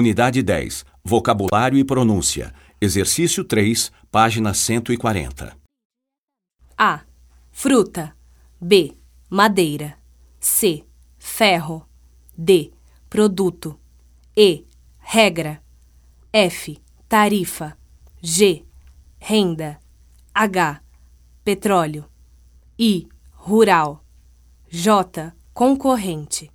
Unidade 10. Vocabulário e pronúncia. Exercício 3, página 140. A. Fruta. B. Madeira. C. Ferro. D. Produto. E. Regra. F. Tarifa. G. Renda. H. Petróleo. I. Rural. J. Concorrente.